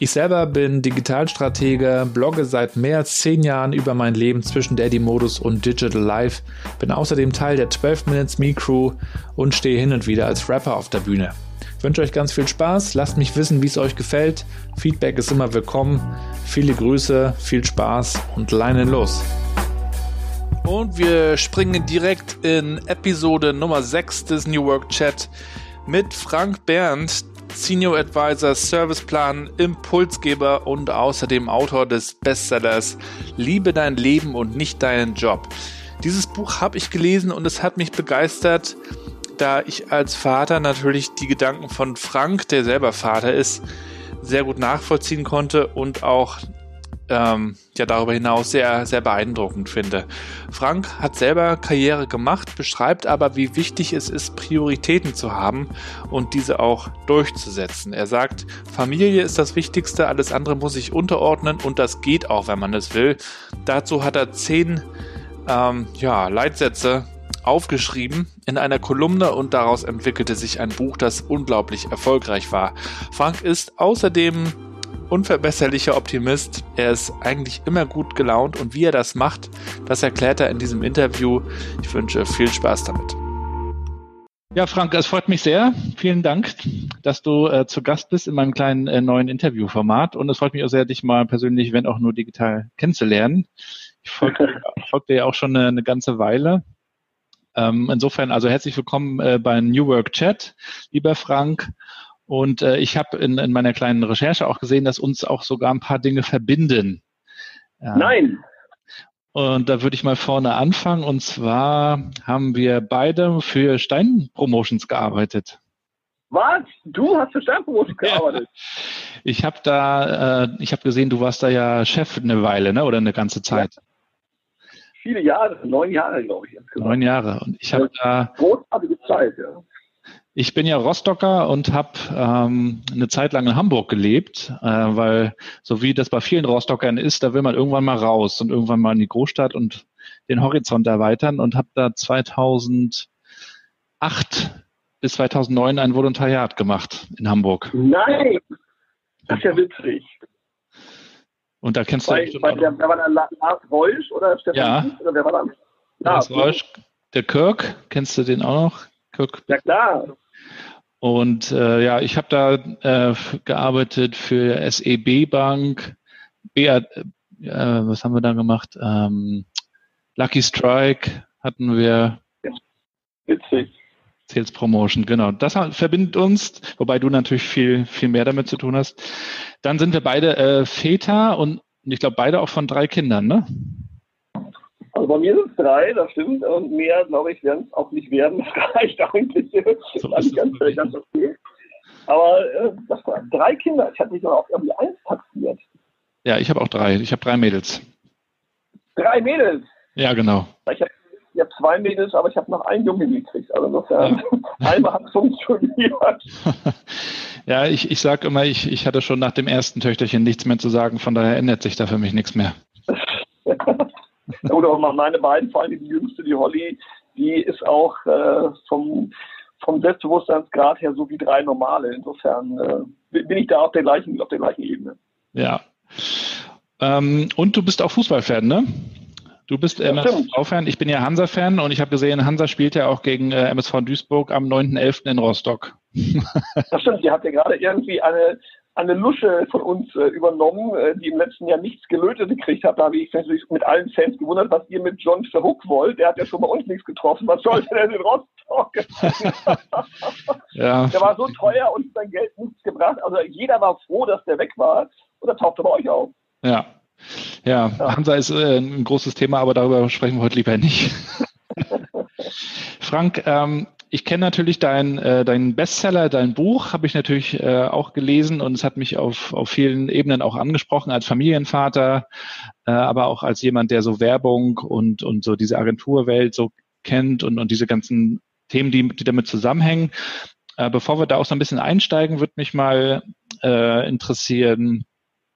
Ich selber bin Digitalstratege, blogge seit mehr als zehn Jahren über mein Leben zwischen Daddy-Modus und Digital Life, bin außerdem Teil der 12 Minutes Me Crew und stehe hin und wieder als Rapper auf der Bühne. Ich wünsche euch ganz viel Spaß, lasst mich wissen, wie es euch gefällt. Feedback ist immer willkommen. Viele Grüße, viel Spaß und leinen los. Und wir springen direkt in Episode Nummer 6 des New Work Chat mit Frank Berndt, Senior Advisor, Serviceplan, Impulsgeber und außerdem Autor des Bestsellers Liebe dein Leben und nicht deinen Job. Dieses Buch habe ich gelesen und es hat mich begeistert, da ich als Vater natürlich die Gedanken von Frank, der selber Vater ist, sehr gut nachvollziehen konnte und auch ähm, ja darüber hinaus sehr, sehr beeindruckend finde. Frank hat selber Karriere gemacht, beschreibt aber, wie wichtig es ist, Prioritäten zu haben und diese auch durchzusetzen. Er sagt, Familie ist das Wichtigste, alles andere muss sich unterordnen und das geht auch, wenn man es will. Dazu hat er zehn ähm, ja, Leitsätze aufgeschrieben in einer Kolumne und daraus entwickelte sich ein Buch, das unglaublich erfolgreich war. Frank ist außerdem unverbesserlicher Optimist. Er ist eigentlich immer gut gelaunt und wie er das macht, das erklärt er in diesem Interview. Ich wünsche viel Spaß damit. Ja, Frank, es freut mich sehr. Vielen Dank, dass du äh, zu Gast bist in meinem kleinen äh, neuen Interviewformat. Und es freut mich auch sehr, dich mal persönlich, wenn auch nur digital, kennenzulernen. Ich folge, folge dir ja auch schon eine, eine ganze Weile. Ähm, insofern also herzlich willkommen äh, beim New Work Chat, lieber Frank. Und äh, ich habe in, in meiner kleinen Recherche auch gesehen, dass uns auch sogar ein paar Dinge verbinden. Ja. Nein. Und da würde ich mal vorne anfangen. Und zwar haben wir beide für Stein Promotions gearbeitet. Was? Du hast für Stein Promotions gearbeitet? Ja. Ich habe da, äh, ich habe gesehen, du warst da ja Chef eine Weile, ne? Oder eine ganze Zeit. Ja. Viele Jahre, neun Jahre, glaube ich. Insgesamt. Neun Jahre. Und ich habe da. Großartige Zeit, ja. Ich bin ja Rostocker und habe ähm, eine Zeit lang in Hamburg gelebt, äh, weil so wie das bei vielen Rostockern ist, da will man irgendwann mal raus und irgendwann mal in die Großstadt und den Horizont erweitern und habe da 2008 bis 2009 ein Volontariat gemacht in Hamburg. Nein, das ist ja witzig. Und da kennst bei, du bei der, wer war da Lars Reusch oder Stefan ja. oder wer war da? Lars Reusch, der Kirk, kennst du den auch noch? Kirk? Ja klar. Und äh, ja, ich habe da äh, gearbeitet für SEB Bank, BA, äh, was haben wir da gemacht? Ähm, Lucky Strike hatten wir. Witzig. Sales Promotion, genau. Das verbindet uns, wobei du natürlich viel, viel mehr damit zu tun hast. Dann sind wir beide äh, Väter und ich glaube beide auch von drei Kindern, ne? Bei mir sind es drei, das stimmt. Und mehr, glaube ich, werden es auch nicht werden. Das reicht eigentlich. So das ist ganz, ganz okay. Aber äh, das war drei Kinder. Ich hatte mich auf irgendwie eins taxiert. Ja, ich habe auch drei. Ich habe drei Mädels. Drei Mädels? Ja, genau. Ich habe hab zwei Mädels, aber ich habe noch einen Junge gekriegt. Also insofern, ja. einmal hat funktioniert. ja, ich, ich sage immer, ich, ich hatte schon nach dem ersten Töchterchen nichts mehr zu sagen. Von daher ändert sich da für mich nichts mehr. Oder auch meine beiden, vor allem die jüngste, die Holly, die ist auch äh, vom, vom Selbstbewusstseinsgrad her so wie drei normale. Insofern äh, bin ich da auf der gleichen, auf der gleichen Ebene. Ja. Ähm, und du bist auch Fußballfan, ne? Du bist ja, MSV-Fan, ich bin ja Hansa-Fan und ich habe gesehen, Hansa spielt ja auch gegen äh, MSV Duisburg am 9.11. in Rostock. das stimmt, ihr habt ja gerade irgendwie eine, eine Lusche von uns äh, übernommen, äh, die im letzten Jahr nichts gelötet gekriegt hat. Da habe ich natürlich mit allen Fans gewundert, was ihr mit John Verhook wollt. Der hat ja schon bei uns nichts getroffen. Was sollte der denn Rostock? ja. Der war so teuer und sein Geld nichts gebracht. Also jeder war froh, dass der weg war. Und er tauchte bei euch auf. Ja. Ja, ja. Hansa ist äh, ein großes Thema, aber darüber sprechen wir heute lieber nicht. Frank, ähm, ich kenne natürlich dein, äh, deinen Bestseller, dein Buch, habe ich natürlich äh, auch gelesen und es hat mich auf, auf vielen Ebenen auch angesprochen, als Familienvater, äh, aber auch als jemand, der so Werbung und, und so diese Agenturwelt so kennt und, und diese ganzen Themen, die, die damit zusammenhängen. Äh, bevor wir da auch so ein bisschen einsteigen, würde mich mal äh, interessieren,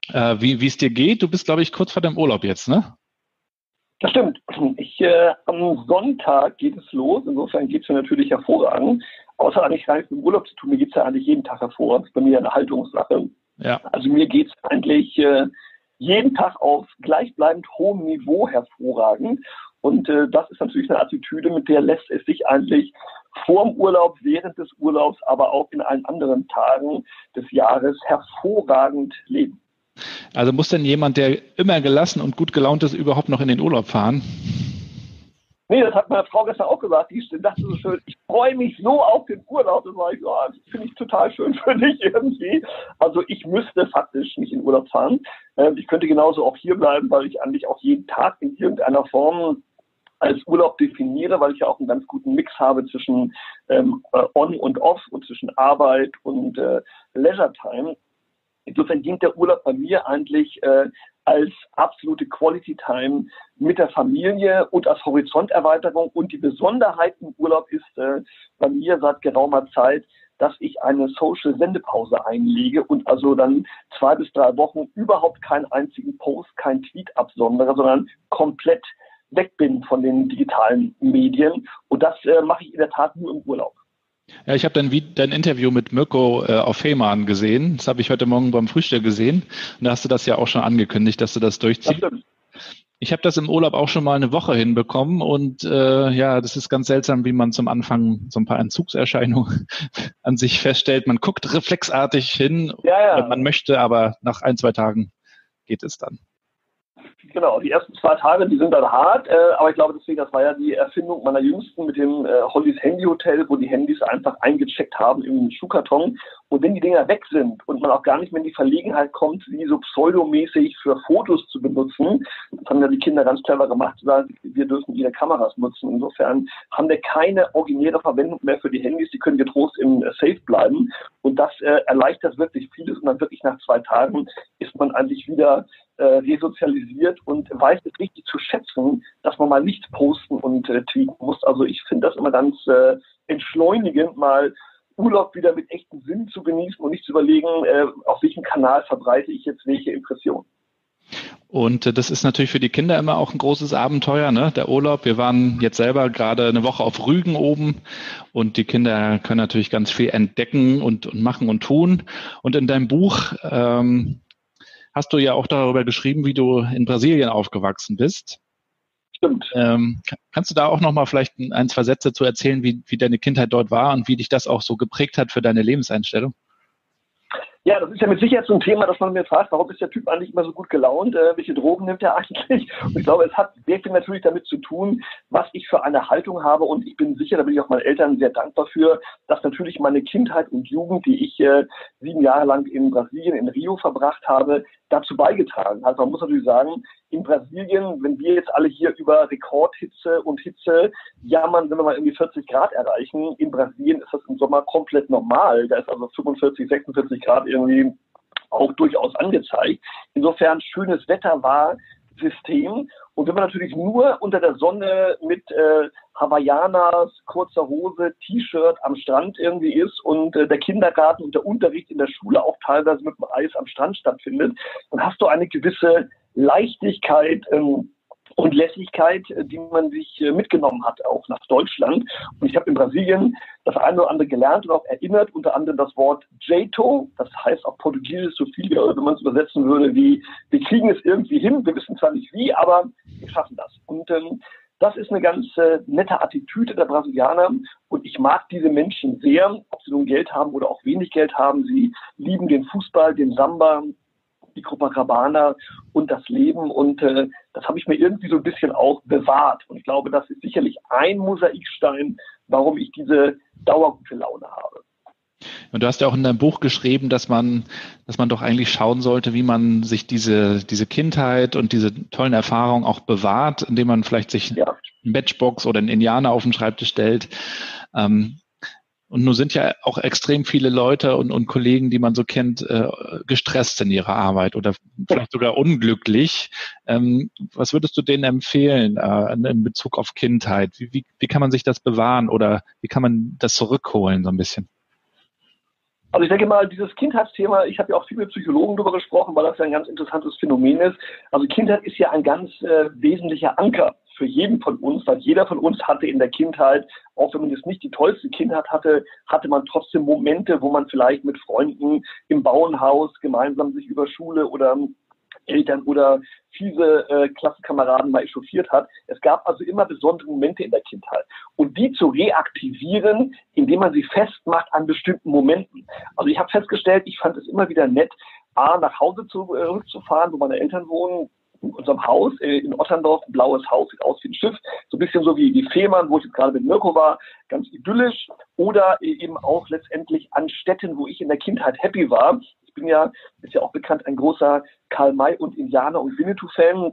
äh, wie es dir geht. Du bist, glaube ich, kurz vor deinem Urlaub jetzt, ne? Das stimmt. Ich, äh, am Sonntag geht es los. Insofern geht es mir natürlich hervorragend. Außer eigentlich gar nichts mit dem Urlaub zu tun. Mir geht es ja eigentlich jeden Tag hervorragend. Das ist bei mir eine Haltungssache. Ja. Also mir geht es eigentlich äh, jeden Tag auf gleichbleibend hohem Niveau hervorragend. Und äh, das ist natürlich eine Attitüde, mit der lässt es sich eigentlich vor dem Urlaub, während des Urlaubs, aber auch in allen anderen Tagen des Jahres hervorragend leben. Also muss denn jemand, der immer gelassen und gut gelaunt ist, überhaupt noch in den Urlaub fahren? Nee, das hat meine Frau gestern auch gesagt. Die dachte so schön, ich freue mich so auf den Urlaub. Das war ich, oh, das finde ich total schön für dich irgendwie. Also ich müsste faktisch nicht in Urlaub fahren. Ähm, ich könnte genauso auch hier bleiben, weil ich eigentlich auch jeden Tag in irgendeiner Form als Urlaub definiere, weil ich ja auch einen ganz guten Mix habe zwischen ähm, äh, On und Off und zwischen Arbeit und äh, Leisure Time. Insofern dient der Urlaub bei mir eigentlich äh, als absolute Quality Time mit der Familie und als Horizonterweiterung. Und die Besonderheit im Urlaub ist äh, bei mir seit geraumer Zeit, dass ich eine Social Sendepause einlege und also dann zwei bis drei Wochen überhaupt keinen einzigen Post, kein Tweet absondere, sondern komplett weg bin von den digitalen Medien. Und das äh, mache ich in der Tat nur im Urlaub. Ja, ich habe dein, dein Interview mit Mirko äh, auf Fehmarn gesehen. Das habe ich heute Morgen beim Frühstück gesehen. Und da hast du das ja auch schon angekündigt, dass du das durchziehst. Das ich habe das im Urlaub auch schon mal eine Woche hinbekommen und äh, ja, das ist ganz seltsam, wie man zum Anfang so ein paar Entzugserscheinungen an sich feststellt. Man guckt reflexartig hin, ja, ja. man möchte, aber nach ein, zwei Tagen geht es dann. Genau, die ersten zwei Tage, die sind dann hart, äh, aber ich glaube deswegen, das war ja die Erfindung meiner Jüngsten mit dem äh, Hollys Handy Hotel, wo die Handys einfach eingecheckt haben im Schuhkarton. Und wenn die Dinger weg sind und man auch gar nicht mehr in die Verlegenheit kommt, sie so pseudomäßig für Fotos zu benutzen, das haben ja die Kinder ganz clever gemacht, sagen, wir dürfen ihre Kameras nutzen. Insofern haben wir keine originäre Verwendung mehr für die Handys, die können getrost im äh, Safe bleiben. Und das äh, erleichtert wirklich vieles und dann wirklich nach zwei Tagen ist man eigentlich wieder äh, resozialisiert und weiß es richtig zu schätzen, dass man mal nichts posten und äh, tweeten muss. Also ich finde das immer ganz äh, entschleunigend, mal Urlaub wieder mit echtem Sinn zu genießen und nicht zu überlegen, äh, auf welchem Kanal verbreite ich jetzt welche Impression. Und äh, das ist natürlich für die Kinder immer auch ein großes Abenteuer, ne? Der Urlaub. Wir waren jetzt selber gerade eine Woche auf Rügen oben und die Kinder können natürlich ganz viel entdecken und, und machen und tun. Und in deinem Buch ähm, hast du ja auch darüber geschrieben, wie du in Brasilien aufgewachsen bist. Stimmt. Ähm, kannst du da auch nochmal vielleicht ein, zwei Sätze zu erzählen, wie, wie deine Kindheit dort war und wie dich das auch so geprägt hat für deine Lebenseinstellung? Ja, das ist ja mit Sicherheit so ein Thema, dass man mir fragt, warum ist der Typ eigentlich immer so gut gelaunt? Äh, welche Drogen nimmt er eigentlich? Und ich glaube, es hat sehr viel natürlich damit zu tun, was ich für eine Haltung habe. Und ich bin sicher, da bin ich auch meinen Eltern sehr dankbar für, dass natürlich meine Kindheit und Jugend, die ich äh, sieben Jahre lang in Brasilien, in Rio verbracht habe, dazu beigetragen hat. Man muss natürlich sagen, in Brasilien, wenn wir jetzt alle hier über Rekordhitze und Hitze jammern, wenn wir mal irgendwie 40 Grad erreichen, in Brasilien ist das im Sommer komplett normal. Da ist also 45, 46 Grad irgendwie auch durchaus angezeigt. Insofern schönes Wetter war System. Und wenn man natürlich nur unter der Sonne mit äh, Hawaiianas, kurzer Hose, T-Shirt am Strand irgendwie ist und äh, der Kindergarten und der Unterricht in der Schule auch teilweise mit dem Eis am Strand stattfindet, dann hast du eine gewisse Leichtigkeit ähm, und Lässigkeit, äh, die man sich äh, mitgenommen hat, auch nach Deutschland. Und ich habe in Brasilien das eine oder andere gelernt und auch erinnert, unter anderem das Wort Jeito, das heißt auf Portugiesisch so viel, wenn man es übersetzen würde, wie wir kriegen es irgendwie hin, wir wissen zwar nicht wie, aber wir schaffen das. Und ähm, das ist eine ganz äh, nette Attitüde der Brasilianer und ich mag diese Menschen sehr, ob sie nun Geld haben oder auch wenig Geld haben. Sie lieben den Fußball, den Samba, die Copacabana und das Leben und äh, das habe ich mir irgendwie so ein bisschen auch bewahrt und ich glaube, das ist sicherlich ein Mosaikstein, warum ich diese dauergute Laune habe. Und du hast ja auch in deinem Buch geschrieben, dass man, dass man doch eigentlich schauen sollte, wie man sich diese, diese Kindheit und diese tollen Erfahrungen auch bewahrt, indem man vielleicht sich ja. eine Matchbox oder einen Indianer auf den Schreibtisch stellt. Ähm, und nun sind ja auch extrem viele Leute und, und Kollegen, die man so kennt, äh, gestresst in ihrer Arbeit oder vielleicht sogar unglücklich. Ähm, was würdest du denen empfehlen äh, in Bezug auf Kindheit? Wie, wie, wie kann man sich das bewahren oder wie kann man das zurückholen so ein bisschen? Also ich denke mal, dieses Kindheitsthema, ich habe ja auch viel mit Psychologen darüber gesprochen, weil das ja ein ganz interessantes Phänomen ist. Also Kindheit ist ja ein ganz äh, wesentlicher Anker für jeden von uns, weil jeder von uns hatte in der Kindheit, auch wenn man jetzt nicht die tollste Kindheit hatte, hatte man trotzdem Momente, wo man vielleicht mit Freunden im Bauernhaus gemeinsam sich über Schule oder Eltern oder fiese äh, Klassenkameraden mal echauffiert hat. Es gab also immer besondere Momente in der Kindheit. Und die zu reaktivieren, indem man sie festmacht an bestimmten Momenten. Also ich habe festgestellt, ich fand es immer wieder nett, A, nach Hause zurückzufahren, äh, wo meine Eltern wohnen, unserem Haus äh, in Otterndorf, ein blaues Haus, sieht aus wie ein Schiff, so ein bisschen so wie, wie Fehmarn, wo ich jetzt gerade mit Mirko war, ganz idyllisch. Oder äh, eben auch letztendlich an Städten, wo ich in der Kindheit happy war. Ich bin ja, ist ja auch bekannt, ein großer Karl May und Indianer und Winnetou-Fan.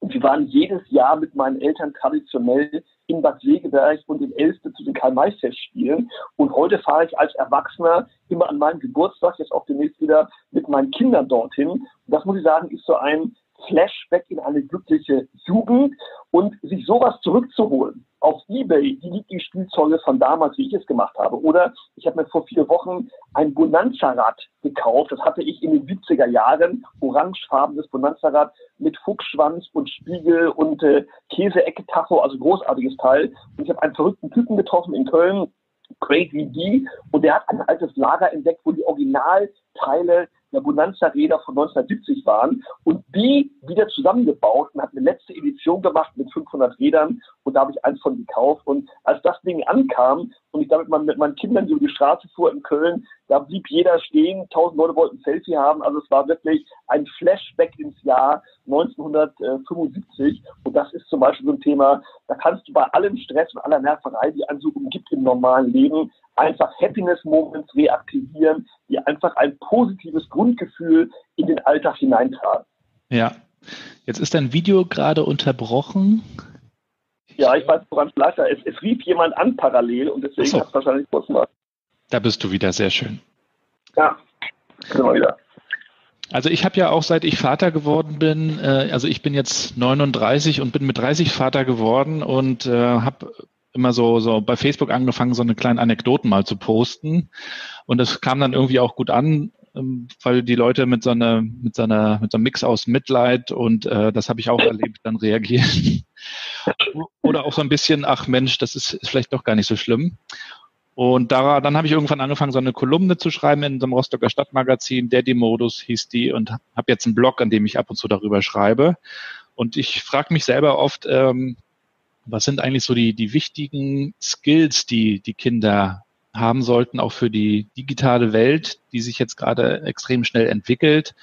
Und wir waren jedes Jahr mit meinen Eltern traditionell in Bad Segeberg und in Elste zu den Karl-May-Festspielen. Und heute fahre ich als Erwachsener immer an meinem Geburtstag, jetzt auch demnächst wieder mit meinen Kindern dorthin. Und das muss ich sagen, ist so ein Flashback in eine glückliche Jugend und sich sowas zurückzuholen. Auf Ebay, die liegt die Spielzeuge von damals, wie ich es gemacht habe. Oder ich habe mir vor vier Wochen ein Bonanza-Rad gekauft. Das hatte ich in den 70er Jahren. Orangefarbenes Bonanza-Rad mit Fuchsschwanz und Spiegel und äh, Käse-Ecke-Tacho, also großartiges Teil. Und ich habe einen verrückten Typen getroffen in Köln, Crazy D, und der hat ein altes Lager entdeckt, wo die Originalteile der Bonanza-Räder von 1970 waren und die wieder zusammengebaut und hat eine letzte Edition gemacht mit 500 Rädern und da habe ich eins von gekauft und als das Ding ankam und ich damit mit meinen Kindern über die Straße fuhr in Köln, da blieb jeder stehen, tausend Leute wollten ein Selfie haben, also es war wirklich ein Flashback ins Jahr 1975 und das ist zum Beispiel so ein Thema, da kannst du bei allem Stress und aller Nerverei, die einen so umgibt im normalen Leben, einfach Happiness Moments reaktivieren, die einfach ein positives Grundgefühl in den Alltag hineintragen. Ja. Jetzt ist dein Video gerade unterbrochen. Ja, ich weiß, woran es lag. Es, es rief jemand an parallel und deswegen so. hat es wahrscheinlich kurz mal. Da bist du wieder, sehr schön. Ja, wir wieder. Also ich habe ja auch seit ich Vater geworden bin, äh, also ich bin jetzt 39 und bin mit 30 Vater geworden und äh, habe immer so, so bei Facebook angefangen, so eine kleine Anekdoten mal zu posten. Und das kam dann irgendwie auch gut an, ähm, weil die Leute mit so einer, mit so einer, mit so einem Mix aus Mitleid und äh, das habe ich auch erlebt, dann reagieren. Oder auch so ein bisschen, ach Mensch, das ist, ist vielleicht doch gar nicht so schlimm. Und da, dann habe ich irgendwann angefangen, so eine Kolumne zu schreiben in so einem Rostocker Stadtmagazin. Daddy-Modus hieß die und habe jetzt einen Blog, an dem ich ab und zu darüber schreibe. Und ich frage mich selber oft, ähm, was sind eigentlich so die, die wichtigen Skills, die die Kinder haben sollten, auch für die digitale Welt, die sich jetzt gerade extrem schnell entwickelt?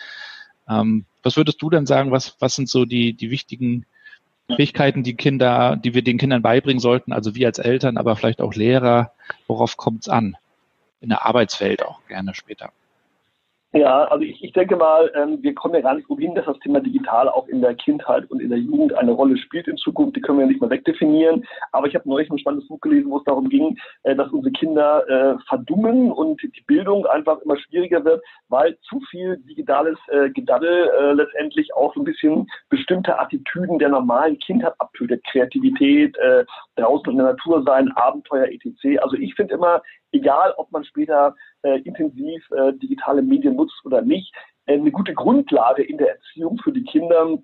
Ähm, was würdest du denn sagen, was, was sind so die, die wichtigen Fähigkeiten, die Kinder, die wir den Kindern beibringen sollten, also wir als Eltern, aber vielleicht auch Lehrer, worauf kommt es an? In der Arbeitswelt auch gerne später. Ja, also ich, ich denke mal, ähm, wir kommen ja gar nicht umhin, dass das Thema digital auch in der Kindheit und in der Jugend eine Rolle spielt in Zukunft. Die können wir ja nicht mehr wegdefinieren. Aber ich habe neulich ein spannendes Buch gelesen, wo es darum ging, äh, dass unsere Kinder äh, verdummen und die Bildung einfach immer schwieriger wird, weil zu viel digitales äh, Gedaddel äh, letztendlich auch so ein bisschen bestimmte Attitüden der normalen Kindheit abtötet. Kreativität, äh, draußen in der Natur sein, Abenteuer, etc. Also ich finde immer, egal ob man später äh, intensiv äh, digitale Medien nutzt oder nicht, äh, eine gute Grundlage in der Erziehung für die Kinder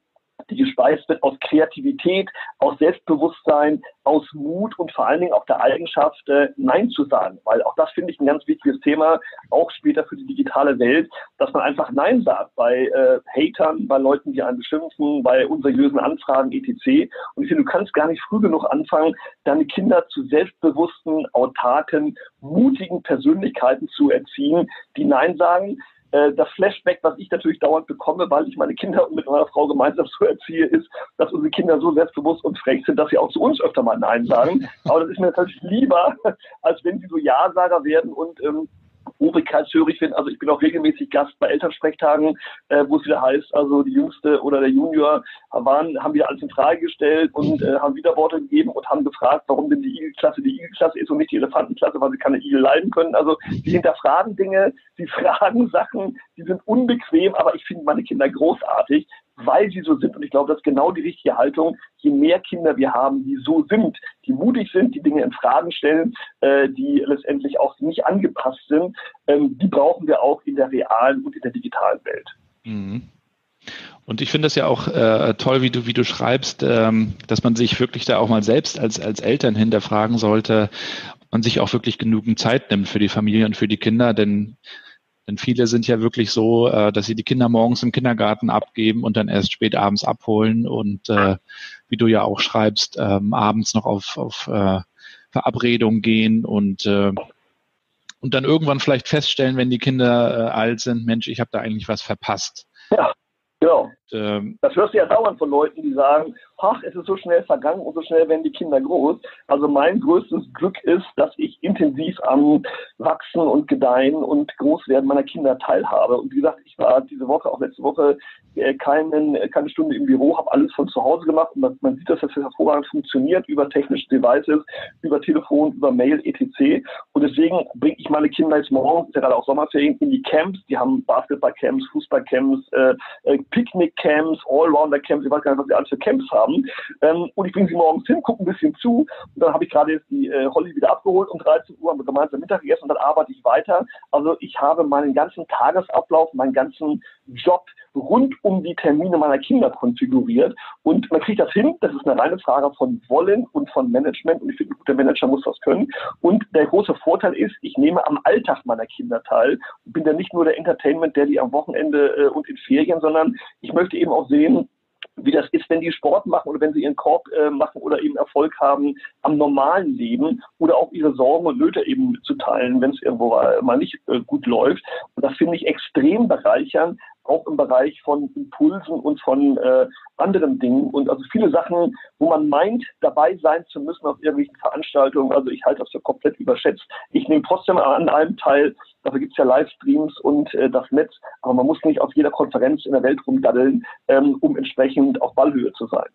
die gespeist wird aus Kreativität, aus Selbstbewusstsein, aus Mut und vor allen Dingen auch der Eigenschaft, äh, Nein zu sagen. Weil auch das finde ich ein ganz wichtiges Thema, auch später für die digitale Welt, dass man einfach Nein sagt bei äh, Hatern, bei Leuten, die einen beschimpfen, bei unseriösen Anfragen etc. Und ich finde, du kannst gar nicht früh genug anfangen, deine Kinder zu selbstbewussten, autarken, mutigen Persönlichkeiten zu erziehen, die Nein sagen äh, das Flashback, was ich natürlich dauernd bekomme, weil ich meine Kinder mit meiner Frau gemeinsam so erziehe, ist, dass unsere Kinder so selbstbewusst und frech sind, dass sie auch zu uns öfter mal Nein sagen. Aber das ist mir natürlich lieber, als wenn sie so Ja-Sager werden und ähm, obrigkeitshörig sind. Also ich bin auch regelmäßig Gast bei Elternsprechtagen, äh, wo es wieder heißt, also die Jüngste oder der Junior waren, haben wieder alles in Frage gestellt und äh, haben Widerworte gegeben und haben gefragt, warum denn die Igelklasse die Igelklasse ist und nicht die Elefantenklasse, weil sie keine Igel leiden können. Also die hinterfragen Dinge, die fragen Sachen, die sind unbequem, aber ich finde meine Kinder großartig, weil sie so sind. Und ich glaube, das ist genau die richtige Haltung. Je mehr Kinder wir haben, die so sind, die mutig sind, die Dinge in Fragen stellen, äh, die letztendlich auch nicht angepasst sind, ähm, die brauchen wir auch in der realen und in der digitalen Welt. Mhm. Und ich finde es ja auch äh, toll, wie du, wie du schreibst, ähm, dass man sich wirklich da auch mal selbst als, als Eltern hinterfragen sollte und sich auch wirklich genügend Zeit nimmt für die Familie und für die Kinder, denn denn viele sind ja wirklich so, äh, dass sie die Kinder morgens im Kindergarten abgeben und dann erst spät abends abholen und äh, wie du ja auch schreibst, ähm, abends noch auf, auf äh, Verabredungen gehen und äh, und dann irgendwann vielleicht feststellen, wenn die Kinder äh, alt sind, Mensch, ich habe da eigentlich was verpasst. Ja, genau. Ähm, das hörst du ja dauernd von Leuten, die sagen, ach, es ist so schnell vergangen und so schnell werden die Kinder groß. Also mein größtes Glück ist, dass ich intensiv am Wachsen und Gedeihen und Großwerden meiner Kinder teilhabe. Und wie gesagt, ich war diese Woche, auch letzte Woche, äh, keinen, äh, keine Stunde im Büro, habe alles von zu Hause gemacht und man, man sieht, dass das hervorragend funktioniert über technische Devices, über Telefon, über Mail, etc. Und deswegen bringe ich meine Kinder jetzt morgen, ist ja gerade auch Sommerferien, in die Camps. Die haben Basketballcamps, Fußballcamps, äh, äh, Picknickcamps, ich weiß gar nicht, was sie alles für Camps haben haben. Ähm, und ich bringe sie morgens hin, gucke ein bisschen zu. Und dann habe ich gerade jetzt die äh, Holly wieder abgeholt um 13 Uhr, haben wir gemeinsam Mittag gegessen und dann arbeite ich weiter. Also ich habe meinen ganzen Tagesablauf, meinen ganzen Job rund um die Termine meiner Kinder konfiguriert. Und man kriegt das hin. Das ist eine reine Frage von Wollen und von Management. Und ich finde, ein guter Manager muss das können. Und der große Vorteil ist, ich nehme am Alltag meiner Kinder teil und bin dann nicht nur der Entertainment, der die am Wochenende äh, und in Ferien, sondern ich möchte eben auch sehen, wie das ist, wenn die Sport machen oder wenn sie ihren Korb äh, machen oder eben Erfolg haben am normalen Leben oder auch ihre Sorgen und Nöte eben zu teilen, wenn es irgendwo mal nicht äh, gut läuft. Und das finde ich extrem bereichernd, auch im Bereich von Impulsen und von äh, anderen Dingen. Und also viele Sachen, wo man meint, dabei sein zu müssen auf irgendwelchen Veranstaltungen. Also ich halte das für komplett überschätzt. Ich nehme trotzdem an allem teil. Dafür gibt es ja Livestreams und äh, das Netz. Aber man muss nicht auf jeder Konferenz in der Welt rumdaddeln, ähm, um entsprechend auf Ballhöhe zu sein.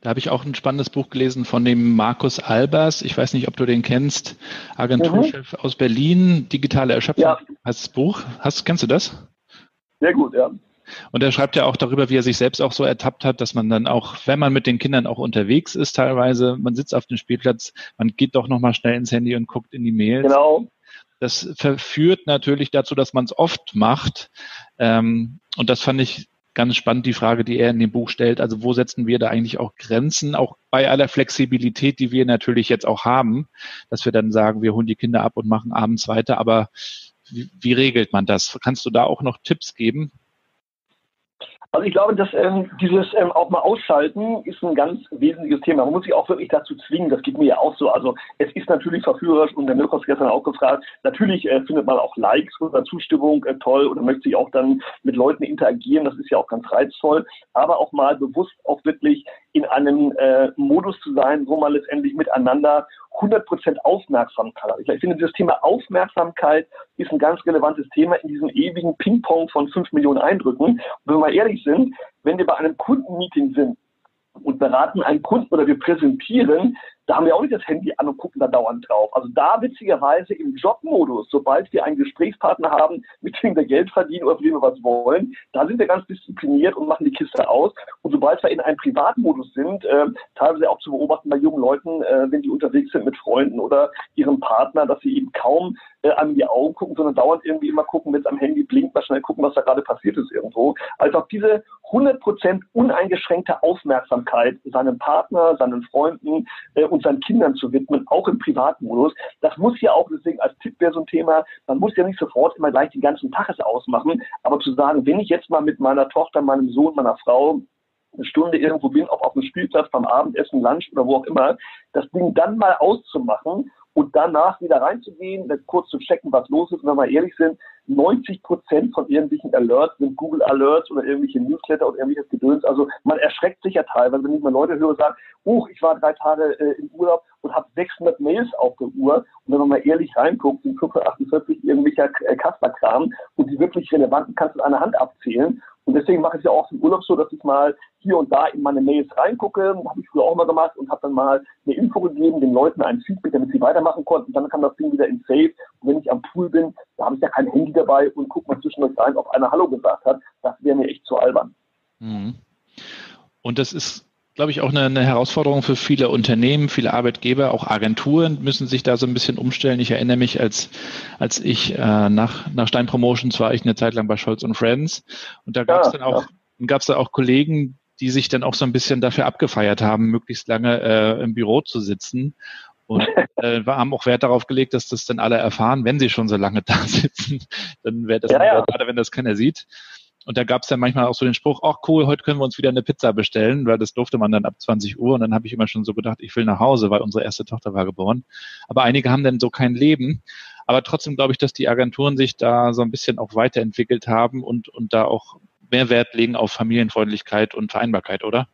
Da habe ich auch ein spannendes Buch gelesen von dem Markus Albers. Ich weiß nicht, ob du den kennst. Agenturchef mhm. aus Berlin, digitale Erschöpfung ja. heißt das Buch. Hast, kennst du das? Sehr gut, ja. Und er schreibt ja auch darüber, wie er sich selbst auch so ertappt hat, dass man dann auch, wenn man mit den Kindern auch unterwegs ist, teilweise, man sitzt auf dem Spielplatz, man geht doch nochmal schnell ins Handy und guckt in die Mails. Genau. Das verführt natürlich dazu, dass man es oft macht. Ähm, und das fand ich ganz spannend, die Frage, die er in dem Buch stellt. Also wo setzen wir da eigentlich auch Grenzen, auch bei aller Flexibilität, die wir natürlich jetzt auch haben, dass wir dann sagen, wir holen die Kinder ab und machen abends weiter. Aber wie, regelt man das? Kannst du da auch noch Tipps geben? Also ich glaube, dass ähm, dieses ähm, auch mal ausschalten ist ein ganz wesentliches Thema. Man muss sich auch wirklich dazu zwingen. Das geht mir ja auch so. Also es ist natürlich verführerisch und der Mirko hat gestern auch gefragt. Natürlich äh, findet man auch Likes oder Zustimmung äh, toll oder möchte sich auch dann mit Leuten interagieren. Das ist ja auch ganz reizvoll. Aber auch mal bewusst auch wirklich in einem äh, Modus zu sein, wo man letztendlich miteinander 100% Aufmerksamkeit hat. Ich finde, dieses Thema Aufmerksamkeit ist ein ganz relevantes Thema in diesem ewigen Ping-Pong von 5 Millionen Eindrücken. Und wenn wir mal ehrlich sind, wenn wir bei einem Kundenmeeting sind und beraten einen Kunden oder wir präsentieren, da haben wir auch nicht das Handy an und gucken da dauernd drauf. Also da witzigerweise im Jobmodus, sobald wir einen Gesprächspartner haben, mit dem wir Geld verdienen oder mit dem wir was wollen, da sind wir ganz diszipliniert und machen die Kiste aus. Und sobald wir in einem Privatmodus sind, äh, teilweise auch zu beobachten bei jungen Leuten, äh, wenn die unterwegs sind mit Freunden oder ihrem Partner, dass sie eben kaum äh, an die Augen gucken, sondern dauernd irgendwie immer gucken, wenn es am Handy blinkt, mal schnell gucken, was da gerade passiert ist irgendwo. Also auch diese 100% uneingeschränkte Aufmerksamkeit seinem Partner, seinen Freunden äh, und seinen Kindern zu widmen, auch im Privatmodus. Das muss ja auch, deswegen als Tipp wäre so ein Thema, man muss ja nicht sofort immer gleich den ganzen Tages ausmachen, aber zu sagen, wenn ich jetzt mal mit meiner Tochter, meinem Sohn, meiner Frau eine Stunde irgendwo bin, ob auf dem Spielplatz, beim Abendessen, Lunch oder wo auch immer, das Ding dann mal auszumachen und danach wieder reinzugehen, kurz zu checken, was los ist. Wenn wir ehrlich sind, 90 Prozent von irgendwelchen Alerts sind Google Alerts oder irgendwelche Newsletter oder irgendwelches Gedöns. Also man erschreckt sich ja teilweise, wenn ich mal Leute höre sagen, oh, ich war drei Tage äh, im Urlaub und habe 600 Mails auf der Uhr. Und wenn man mal ehrlich reinguckt, sind 548 irgendwelcher äh, Kasperkram und die wirklich relevanten kannst du an einer Hand abzählen. Und deswegen mache ich es ja auch im Urlaub so, dass ich mal hier und da in meine Mails reingucke. Habe ich früher auch mal gemacht und habe dann mal eine Info gegeben, den Leuten ein Feedback, damit sie weitermachen konnten. Und dann kam das Ding wieder in Safe. Und wenn ich am Pool bin, da habe ich ja kein Handy dabei und gucke mal zwischendurch rein, ob einer Hallo gesagt hat. Das wäre mir echt zu albern. Mhm. Und das ist glaube ich, auch eine, eine, Herausforderung für viele Unternehmen, viele Arbeitgeber, auch Agenturen müssen sich da so ein bisschen umstellen. Ich erinnere mich, als, als ich äh, nach, nach Stein Promotions war ich eine Zeit lang bei Scholz und Friends und da gab es ja, dann auch, ja. gab es da auch Kollegen, die sich dann auch so ein bisschen dafür abgefeiert haben, möglichst lange äh, im Büro zu sitzen und äh, wir haben auch Wert darauf gelegt, dass das dann alle erfahren, wenn sie schon so lange da sitzen, dann wäre das ja, ja. gerade, wenn das keiner sieht. Und da gab es dann manchmal auch so den Spruch, ach cool, heute können wir uns wieder eine Pizza bestellen, weil das durfte man dann ab 20 Uhr. Und dann habe ich immer schon so gedacht, ich will nach Hause, weil unsere erste Tochter war geboren. Aber einige haben dann so kein Leben. Aber trotzdem glaube ich, dass die Agenturen sich da so ein bisschen auch weiterentwickelt haben und, und da auch mehr Wert legen auf Familienfreundlichkeit und Vereinbarkeit, oder?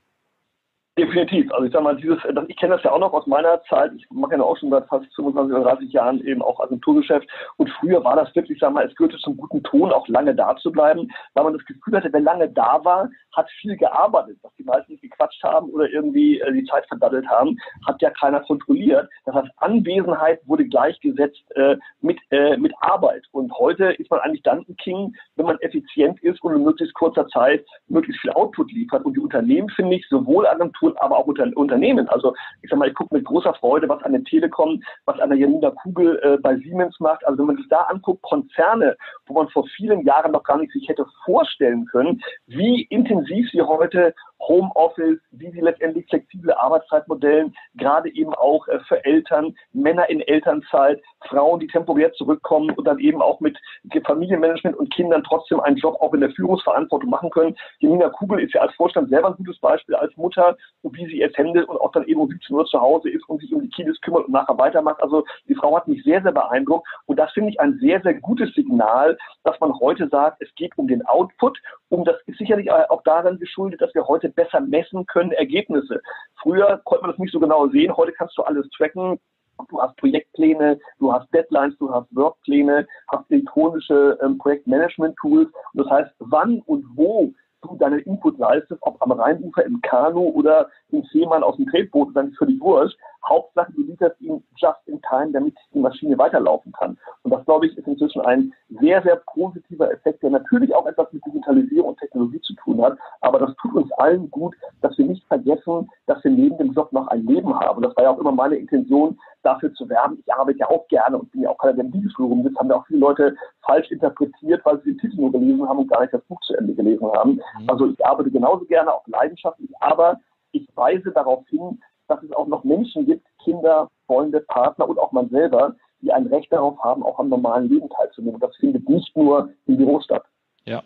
Definitiv. Also ich sag mal, dieses, ich kenne das ja auch noch aus meiner Zeit. Ich mache ja auch schon seit fast 25 oder 30 Jahren eben auch Agenturgeschäft. Und früher war das wirklich, sag mal, es gehörte zum guten Ton, auch lange da zu bleiben, weil man das Gefühl hatte, wer lange da war, hat viel gearbeitet. Dass die meisten nicht gequatscht haben oder irgendwie äh, die Zeit verdattelt haben, hat ja keiner kontrolliert. Das heißt, Anwesenheit wurde gleichgesetzt äh, mit, äh, mit Arbeit. Und heute ist man eigentlich dann ein King, wenn man effizient ist und in möglichst kurzer Zeit möglichst viel Output liefert. Und die Unternehmen, finde ich, sowohl Agenturen tun, aber auch unter, Unternehmen. Also ich sag mal, ich gucke mit großer Freude, was an der Telekom, was an der Janina Kugel äh, bei Siemens macht. Also wenn man sich da anguckt, Konzerne, wo man vor vielen Jahren noch gar nicht sich hätte vorstellen können, wie intensiv sie heute Homeoffice, wie sie letztendlich flexible Arbeitszeitmodellen, gerade eben auch äh, für Eltern, Männer in Elternzeit, Frauen, die temporär zurückkommen und dann eben auch mit Familienmanagement und Kindern trotzdem einen Job auch in der Führungsverantwortung machen können. Janina Kugel ist ja als Vorstand selber ein gutes Beispiel als Mutter, wie sie es handelt und auch dann eben um 17 Uhr zu Hause ist und sich um die Kiddies kümmert und nachher weitermacht. Also die Frau hat mich sehr, sehr beeindruckt und das finde ich ein sehr, sehr gutes Signal, dass man heute sagt, es geht um den Output, um das ist sicherlich auch daran geschuldet, dass wir heute besser messen können Ergebnisse. Früher konnte man das nicht so genau sehen, heute kannst du alles tracken. Du hast Projektpläne, du hast Deadlines, du hast Workpläne, hast elektronische ähm, Projektmanagement-Tools. Und das heißt, wann und wo du deine Input leistest, ob am Rheinufer im Kanu oder im Seemann aus dem Tretboot, dann ist völlig wurscht. Hauptsache, du lieferst ihn just in time, damit die Maschine weiterlaufen kann. Und das, glaube ich, ist inzwischen ein sehr, sehr positiver Effekt, der natürlich auch etwas mit Digitalisierung und Technologie zu tun hat. Aber das tut uns allen gut, dass wir nicht vergessen, dass wir neben dem Job noch ein Leben haben. Und das war ja auch immer meine Intention, dafür zu werben. Ich arbeite ja auch gerne und bin ja auch keiner, der im Bibelschule rumsitzt, haben ja auch viele Leute falsch interpretiert, weil sie den Titel nur gelesen haben und gar nicht das Buch zu Ende gelesen haben. Mhm. Also ich arbeite genauso gerne, auch leidenschaftlich, aber ich weise darauf hin, dass es auch noch Menschen gibt, Kinder, Freunde, Partner und auch man selber, die ein Recht darauf haben, auch am normalen Leben teilzunehmen. Und das findet nicht nur im Büro statt. Ja.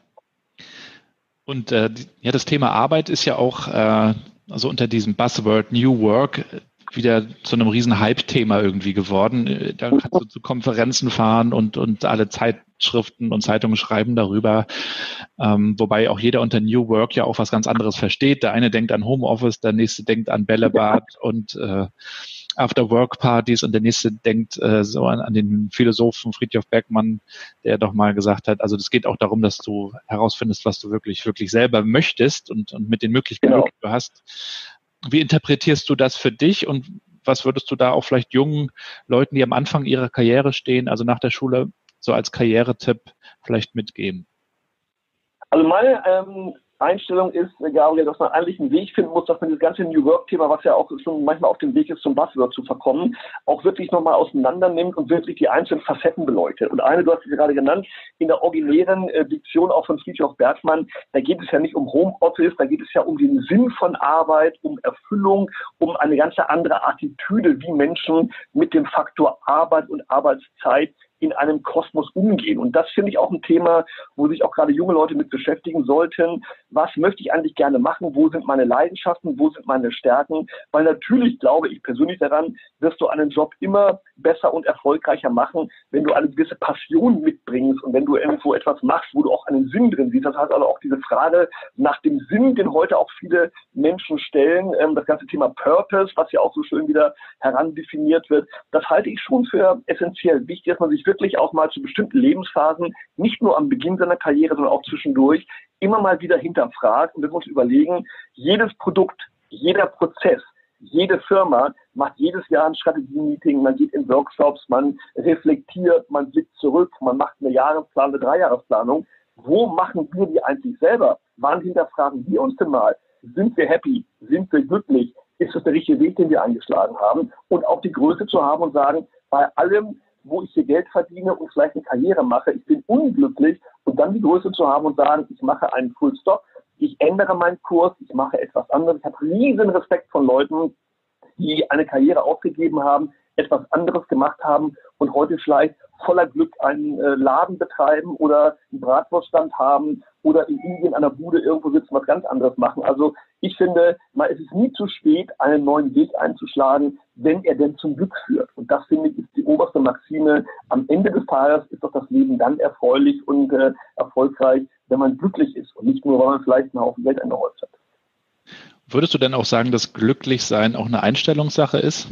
Und äh, ja, das Thema Arbeit ist ja auch äh, also unter diesem Buzzword New Work wieder zu einem riesen Hype-Thema irgendwie geworden. Äh, da kannst du zu Konferenzen fahren und, und alle Zeitschriften und Zeitungen schreiben darüber. Ähm, wobei auch jeder unter New Work ja auch was ganz anderes versteht. Der eine denkt an Homeoffice, der nächste denkt an Bällebad und äh, After-Work-Partys und der nächste denkt äh, so an, an den Philosophen Friedhof Bergmann, der doch mal gesagt hat, also es geht auch darum, dass du herausfindest, was du wirklich, wirklich selber möchtest und, und mit den Möglichkeiten, genau. die du hast, wie interpretierst du das für dich und was würdest du da auch vielleicht jungen Leuten, die am Anfang ihrer Karriere stehen, also nach der Schule, so als Karrieretipp vielleicht mitgeben? Also meine ähm, Einstellung ist, Gabriel, dass man eigentlich einen Weg finden muss, dass man das ganze New Work-Thema, was ja auch schon manchmal auf dem Weg ist, zum Buzzword zu verkommen, auch wirklich nochmal auseinander nimmt und wirklich die einzelnen Facetten beleuchtet. Und eine, du hast sie gerade genannt, in der originären äh, Diktion auch von Friedrich Bergmann, da geht es ja nicht um Homeoffice, da geht es ja um den Sinn von Arbeit, um Erfüllung, um eine ganz andere Attitüde, wie Menschen mit dem Faktor Arbeit und Arbeitszeit in einem Kosmos umgehen. Und das finde ich auch ein Thema, wo sich auch gerade junge Leute mit beschäftigen sollten. Was möchte ich eigentlich gerne machen? Wo sind meine Leidenschaften? Wo sind meine Stärken? Weil natürlich glaube ich persönlich daran, wirst du einen Job immer besser und erfolgreicher machen, wenn du eine gewisse Passion mitbringst und wenn du irgendwo etwas machst, wo du auch einen Sinn drin siehst. Das heißt also auch diese Frage nach dem Sinn, den heute auch viele Menschen stellen, ähm, das ganze Thema Purpose, was ja auch so schön wieder herandefiniert wird, das halte ich schon für essentiell wichtig, dass man sich wirklich auch mal zu bestimmten Lebensphasen, nicht nur am Beginn seiner Karriere, sondern auch zwischendurch, immer mal wieder hinterfragt und wir uns überlegen, jedes Produkt, jeder Prozess, jede Firma macht jedes Jahr ein Strategie-Meeting, man geht in Workshops, man reflektiert, man blickt zurück, man macht eine Jahresplan, eine Dreijahresplanung. Wo machen wir die eigentlich selber? Wann hinterfragen wir uns denn mal? Sind wir happy? Sind wir glücklich? Ist das der richtige Weg, den wir eingeschlagen haben? Und auch die Größe zu haben und sagen, bei allem, wo ich hier Geld verdiene und vielleicht eine Karriere mache, ich bin unglücklich und dann die Größe zu haben und sagen, ich mache einen Full Stop, ich ändere meinen Kurs, ich mache etwas anderes. Ich habe riesen Respekt von Leuten, die eine Karriere aufgegeben haben, etwas anderes gemacht haben und heute vielleicht voller Glück einen äh, Laden betreiben oder einen Bratwurststand haben oder in Indien an der Bude irgendwo sitzen, was ganz anderes machen. Also ich finde, mal, es ist nie zu spät, einen neuen Weg einzuschlagen, wenn er denn zum Glück führt. Und das finde ich ist die oberste Maxime. Am Ende des Tages ist doch das Leben dann erfreulich und äh, erfolgreich, wenn man glücklich ist und nicht nur, weil man vielleicht einen Haufen Geld angehäuft hat. Würdest du denn auch sagen, dass Glücklichsein auch eine Einstellungssache ist?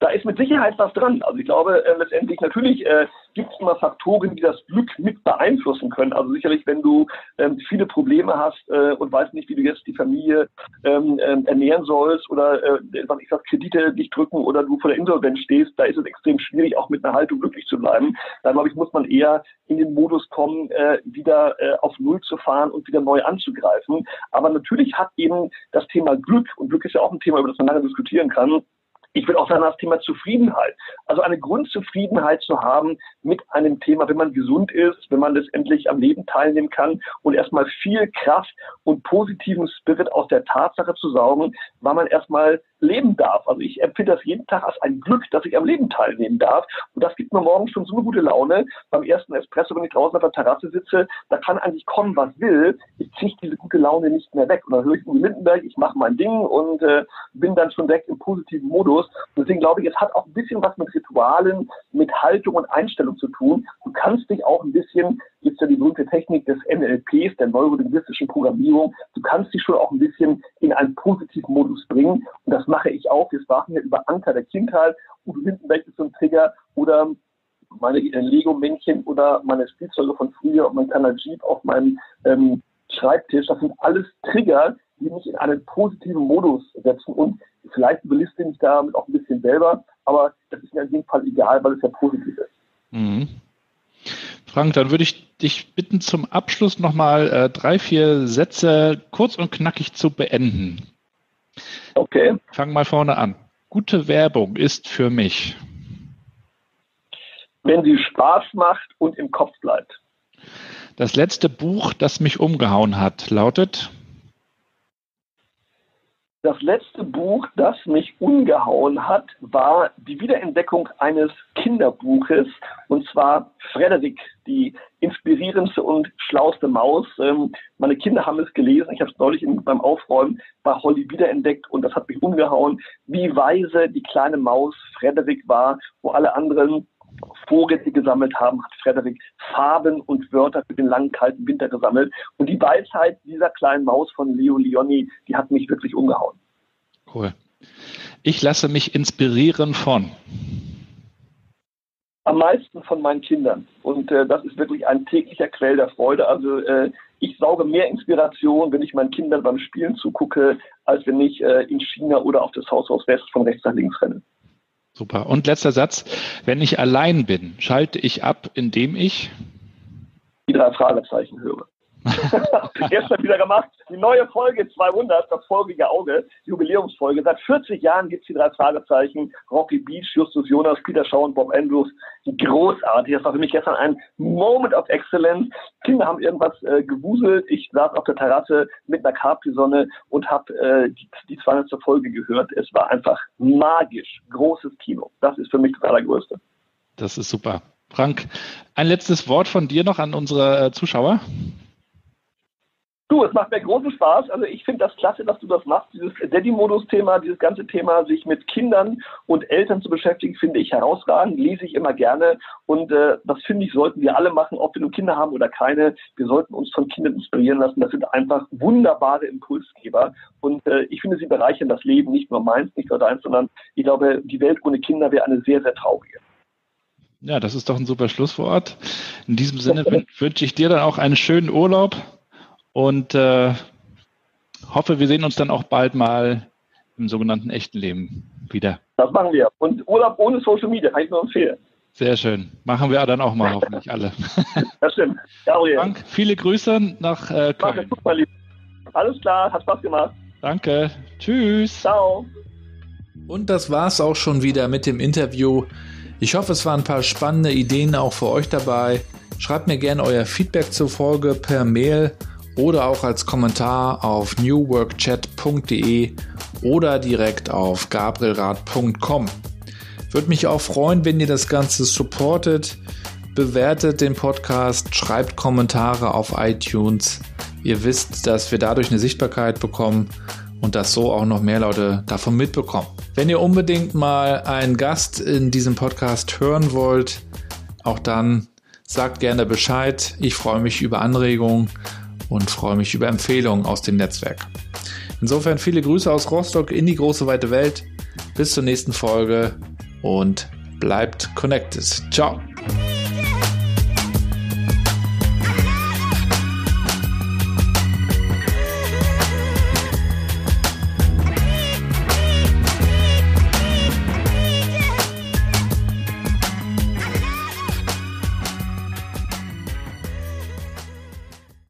Da ist mit Sicherheit was dran. Also ich glaube äh, letztendlich natürlich äh, gibt es immer Faktoren, die das Glück mit beeinflussen können. Also sicherlich, wenn du ähm, viele Probleme hast äh, und weißt nicht, wie du jetzt die Familie ähm, ähm, ernähren sollst oder äh, was ich sag, Kredite dich drücken oder du vor der Insolvenz stehst, da ist es extrem schwierig, auch mit einer Haltung glücklich zu bleiben. Da glaube ich, muss man eher in den Modus kommen, äh, wieder äh, auf Null zu fahren und wieder neu anzugreifen. Aber natürlich hat eben das Thema Glück, und Glück ist ja auch ein Thema, über das man lange diskutieren kann, ich würde auch sagen, das Thema Zufriedenheit. Also eine Grundzufriedenheit zu haben mit einem Thema, wenn man gesund ist, wenn man letztendlich am Leben teilnehmen kann und erstmal viel Kraft und positiven Spirit aus der Tatsache zu saugen, weil man erstmal leben darf. Also ich empfinde das jeden Tag als ein Glück, dass ich am Leben teilnehmen darf. Und das gibt mir morgens schon so eine gute Laune. Beim ersten Espresso, wenn ich draußen auf der Terrasse sitze, da kann eigentlich kommen, was will. Ich kriege diese gute Laune nicht mehr weg. Und dann höre ich Uwe Lindenberg, ich mache mein Ding und äh, bin dann schon direkt im positiven Modus. Und deswegen glaube ich, es hat auch ein bisschen was mit Ritualen, mit Haltung und Einstellung zu tun. Du kannst dich auch ein bisschen, gibt ja die berühmte Technik des NLPs, der neurolinguistischen Programmierung, du kannst dich schon auch ein bisschen in einen positiven Modus bringen. Und das mache ich auch. Wir sprachen ja über Anker der Kindheit. Udo Lindenberg ist so ein Trigger oder meine äh, Lego-Männchen oder meine Spielzeuge von früher und mein kleiner Jeep auf meinem ähm, Schreibtisch. Das sind alles Trigger, die mich in einen positiven Modus setzen. Und vielleicht überliste ich damit auch ein bisschen selber, aber das ist mir in dem Fall egal, weil es ja positiv ist. Mhm. Frank, dann würde ich dich bitten, zum Abschluss nochmal äh, drei, vier Sätze kurz und knackig zu beenden. Okay. Fang mal vorne an. Gute Werbung ist für mich. Wenn sie Spaß macht und im Kopf bleibt. Das letzte Buch, das mich umgehauen hat, lautet das letzte Buch, das mich umgehauen hat, war die Wiederentdeckung eines Kinderbuches, und zwar Frederik, die inspirierendste und schlauste Maus. Ähm, meine Kinder haben es gelesen, ich habe es neulich beim Aufräumen bei Holly wiederentdeckt und das hat mich umgehauen, wie weise die kleine Maus Frederik war, wo alle anderen Vorräte gesammelt haben, hat Frederik Farben und Wörter für den langen, kalten Winter gesammelt. Und die Weisheit dieser kleinen Maus von Leo Leoni, die hat mich wirklich umgehauen. Cool. Ich lasse mich inspirieren von. Am meisten von meinen Kindern. Und äh, das ist wirklich ein täglicher Quell der Freude. Also äh, ich sauge mehr Inspiration, wenn ich meinen Kindern beim Spielen zugucke, als wenn ich äh, in China oder auf das Haus aus West von rechts nach links renne. Super. Und letzter Satz. Wenn ich allein bin, schalte ich ab, indem ich die drei Fragezeichen höre. Gestern wieder gemacht. Die neue Folge 200, das folgige Auge, Jubiläumsfolge. Seit 40 Jahren gibt es die drei Fragezeichen. Rocky Beach, Justus Jonas, Peter Shaw und Bob Andrews. Die großartig. Das war für mich gestern ein Moment of Excellence. Kinder haben irgendwas äh, gewuselt. Ich saß auf der Terrasse mit einer Capri-Sonne und habe äh, die, die 200. Folge gehört. Es war einfach magisch. Großes Kino. Das ist für mich das Allergrößte. Das ist super. Frank, ein letztes Wort von dir noch an unsere äh, Zuschauer. Es macht mir großen Spaß. Also ich finde das klasse, dass du das machst. Dieses Daddy-Modus-Thema, dieses ganze Thema, sich mit Kindern und Eltern zu beschäftigen, finde ich herausragend. Lese ich immer gerne. Und äh, das finde ich, sollten wir alle machen, ob wir nun Kinder haben oder keine. Wir sollten uns von Kindern inspirieren lassen. Das sind einfach wunderbare Impulsgeber. Und äh, ich finde, sie bereichern das Leben, nicht nur meins, nicht nur deins, sondern ich glaube, die Welt ohne Kinder wäre eine sehr, sehr traurige. Ja, das ist doch ein super Schlusswort. In diesem Sinne wünsche ich dir dann auch einen schönen Urlaub und äh, hoffe, wir sehen uns dann auch bald mal im sogenannten echten Leben wieder. Das machen wir. Und Urlaub ohne Social Media kann ich nur empfehlen. Sehr schön. Machen wir dann auch mal hoffentlich alle. Das stimmt. Gabriel. Frank, viele Grüße nach äh, Köln. Mach, Alles klar, hat Spaß gemacht. Danke. Tschüss. Ciao. Und das war's auch schon wieder mit dem Interview. Ich hoffe, es waren ein paar spannende Ideen auch für euch dabei. Schreibt mir gerne euer Feedback zur Folge per Mail oder auch als Kommentar auf newworkchat.de oder direkt auf gabrielrad.com. Würde mich auch freuen, wenn ihr das Ganze supportet, bewertet den Podcast, schreibt Kommentare auf iTunes. Ihr wisst, dass wir dadurch eine Sichtbarkeit bekommen und dass so auch noch mehr Leute davon mitbekommen. Wenn ihr unbedingt mal einen Gast in diesem Podcast hören wollt, auch dann sagt gerne Bescheid. Ich freue mich über Anregungen und freue mich über Empfehlungen aus dem Netzwerk. Insofern viele Grüße aus Rostock in die große weite Welt. Bis zur nächsten Folge und bleibt connected. Ciao.